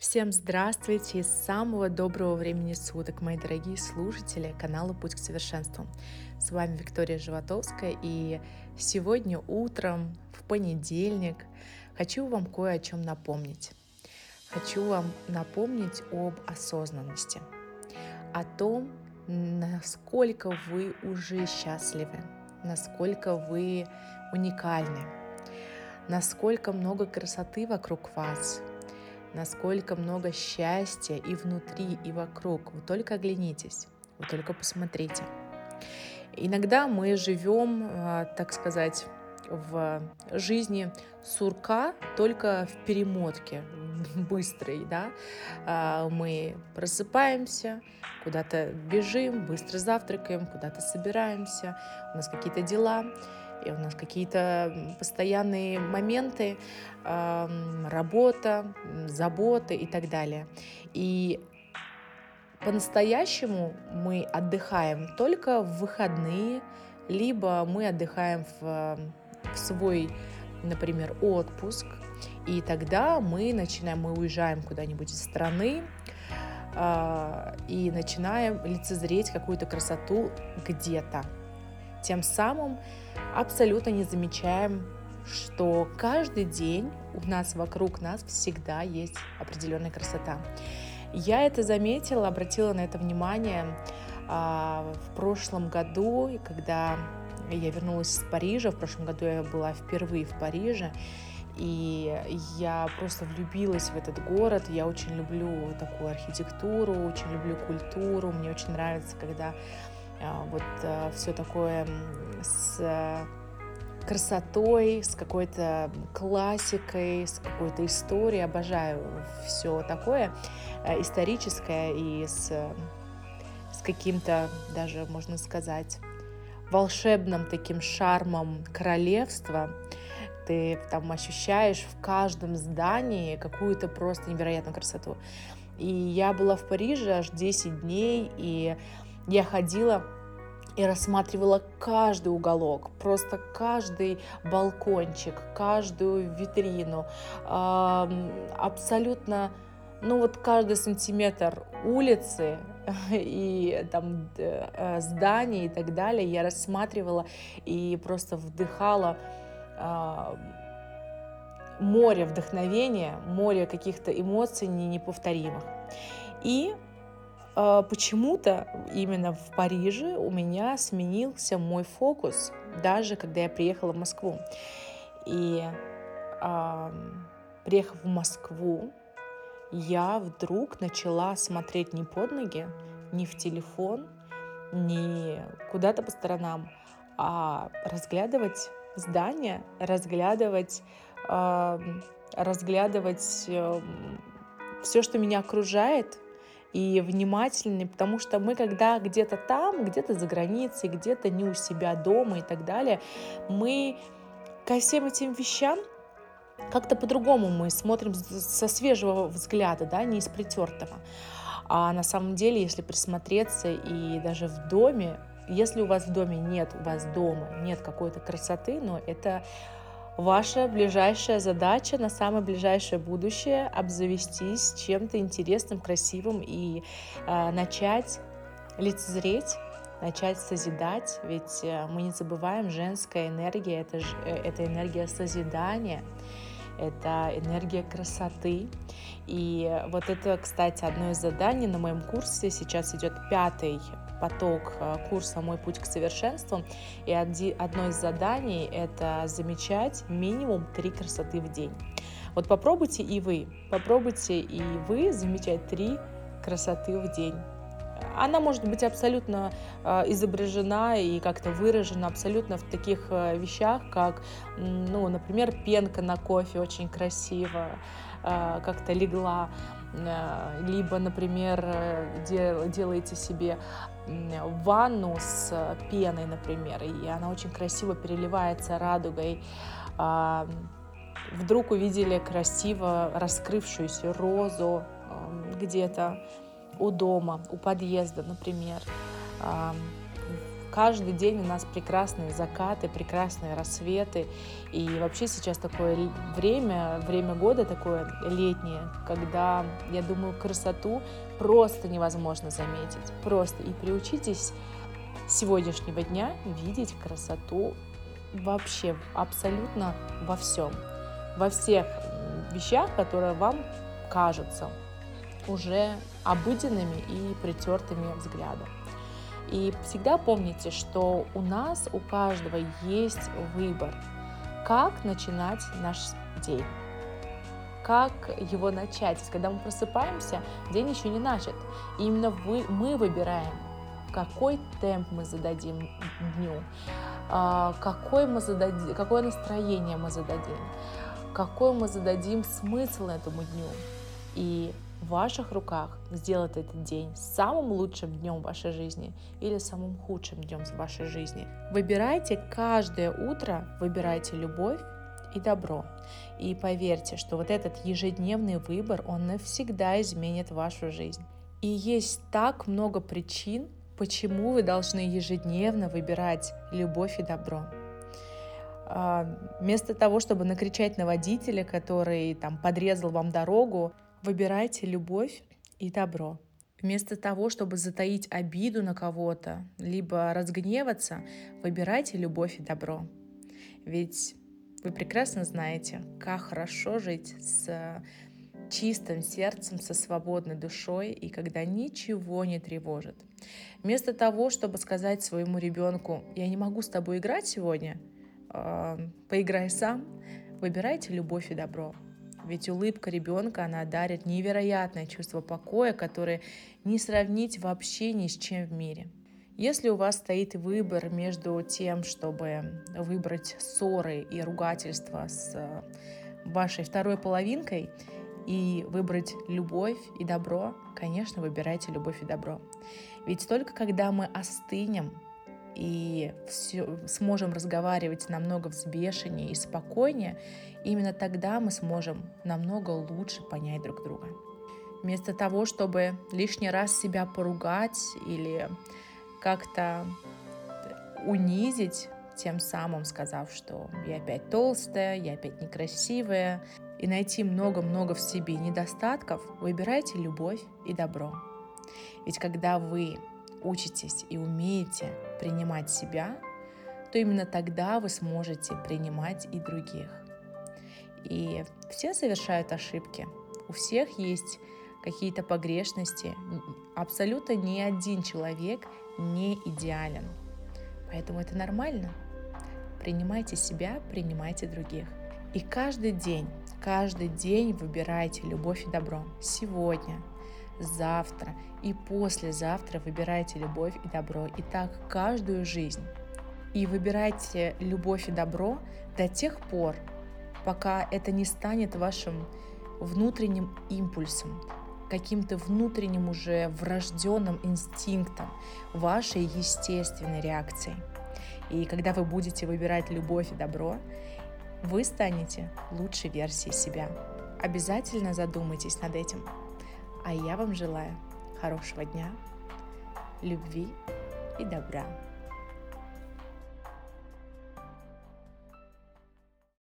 Всем здравствуйте и самого доброго времени суток, мои дорогие слушатели канала «Путь к совершенству». С вами Виктория Животовская, и сегодня утром, в понедельник, хочу вам кое о чем напомнить. Хочу вам напомнить об осознанности, о том, насколько вы уже счастливы, насколько вы уникальны, насколько много красоты вокруг вас – насколько много счастья и внутри, и вокруг. Вы только оглянитесь, вы только посмотрите. Иногда мы живем, а, так сказать, в жизни сурка только в перемотке быстрой, да, а, мы просыпаемся, куда-то бежим, быстро завтракаем, куда-то собираемся, у нас какие-то дела, и у нас какие-то постоянные моменты, работа, заботы и так далее. И по-настоящему мы отдыхаем только в выходные, либо мы отдыхаем в, в свой, например, отпуск, и тогда мы начинаем, мы уезжаем куда-нибудь из страны, э, и начинаем лицезреть какую-то красоту где-то. Тем самым абсолютно не замечаем, что каждый день у нас вокруг нас всегда есть определенная красота. Я это заметила, обратила на это внимание а, в прошлом году, когда я вернулась из Парижа. В прошлом году я была впервые в Париже. И я просто влюбилась в этот город. Я очень люблю такую архитектуру, очень люблю культуру. Мне очень нравится, когда вот а, все такое с красотой, с какой-то классикой, с какой-то историей. Обожаю все такое историческое и с, с каким-то, даже можно сказать, волшебным таким шармом королевства. Ты там ощущаешь в каждом здании какую-то просто невероятную красоту. И я была в Париже аж 10 дней, и я ходила и рассматривала каждый уголок, просто каждый балкончик, каждую витрину, абсолютно, ну вот каждый сантиметр улицы и там э, зданий и так далее я рассматривала и просто вдыхала море вдохновения, море каких-то эмоций неповторимых. И почему-то именно в Париже у меня сменился мой фокус, даже когда я приехала в Москву. И э, приехав в Москву, я вдруг начала смотреть не под ноги, не в телефон, не куда-то по сторонам, а разглядывать здания, разглядывать, э, разглядывать э, все, что меня окружает, и внимательны, потому что мы, когда где-то там, где-то за границей, где-то не у себя дома и так далее, мы ко всем этим вещам как-то по-другому мы смотрим со свежего взгляда, да, не из притертого. А на самом деле, если присмотреться и даже в доме, если у вас в доме нет, у вас дома нет какой-то красоты, но это Ваша ближайшая задача на самое ближайшее будущее обзавестись чем-то интересным, красивым и э, начать лицезреть начать созидать, ведь э, мы не забываем, женская энергия это, э, это энергия созидания, это энергия красоты. И вот это, кстати, одно из заданий на моем курсе. Сейчас идет пятый поток э, курса «Мой путь к совершенству». И одно из заданий – это замечать минимум три красоты в день. Вот попробуйте и вы, попробуйте и вы замечать три красоты в день. Она может быть абсолютно э, изображена и как-то выражена абсолютно в таких э, вещах, как, ну, например, пенка на кофе очень красиво как-то легла либо, например, делаете себе ванну с пеной, например, и она очень красиво переливается радугой. А, вдруг увидели красиво раскрывшуюся розу где-то у дома, у подъезда, например. каждый день у нас прекрасные закаты, прекрасные рассветы. И вообще сейчас такое время, время года такое летнее, когда, я думаю, красоту просто невозможно заметить. Просто. И приучитесь сегодняшнего дня видеть красоту вообще абсолютно во всем. Во всех вещах, которые вам кажутся уже обыденными и притертыми взглядом. И всегда помните, что у нас, у каждого есть выбор, как начинать наш день, как его начать. Когда мы просыпаемся, день еще не начат. И именно вы, мы выбираем, какой темп мы зададим дню, а, какой мы зададим, какое настроение мы зададим, какой мы зададим смысл этому дню. И в ваших руках сделать этот день самым лучшим днем вашей жизни или самым худшим днем вашей жизни. Выбирайте каждое утро, выбирайте любовь и добро. И поверьте, что вот этот ежедневный выбор, он навсегда изменит вашу жизнь. И есть так много причин, почему вы должны ежедневно выбирать любовь и добро. А, вместо того, чтобы накричать на водителя, который там подрезал вам дорогу, Выбирайте любовь и добро. Вместо того, чтобы затаить обиду на кого-то, либо разгневаться, выбирайте любовь и добро. Ведь вы прекрасно знаете, как хорошо жить с чистым сердцем, со свободной душой и когда ничего не тревожит. Вместо того, чтобы сказать своему ребенку, я не могу с тобой играть сегодня, э, поиграй сам, выбирайте любовь и добро. Ведь улыбка ребенка, она дарит невероятное чувство покоя, которое не сравнить вообще ни с чем в мире. Если у вас стоит выбор между тем, чтобы выбрать ссоры и ругательства с э, вашей второй половинкой и выбрать любовь и добро, конечно, выбирайте любовь и добро. Ведь только когда мы остынем и все, сможем разговаривать намного взбешеннее и спокойнее, именно тогда мы сможем намного лучше понять друг друга. Вместо того, чтобы лишний раз себя поругать или как-то унизить, тем самым сказав, что я опять толстая, я опять некрасивая, и найти много-много в себе недостатков, выбирайте любовь и добро. Ведь когда вы учитесь и умеете принимать себя, то именно тогда вы сможете принимать и других. И все совершают ошибки. У всех есть какие-то погрешности. Абсолютно ни один человек не идеален. Поэтому это нормально. Принимайте себя, принимайте других. И каждый день, каждый день выбирайте любовь и добро. Сегодня, завтра и послезавтра выбирайте любовь и добро. И так каждую жизнь. И выбирайте любовь и добро до тех пор, пока это не станет вашим внутренним импульсом, каким-то внутренним уже врожденным инстинктом, вашей естественной реакцией. И когда вы будете выбирать любовь и добро, вы станете лучшей версией себя. Обязательно задумайтесь над этим. А я вам желаю хорошего дня, любви и добра.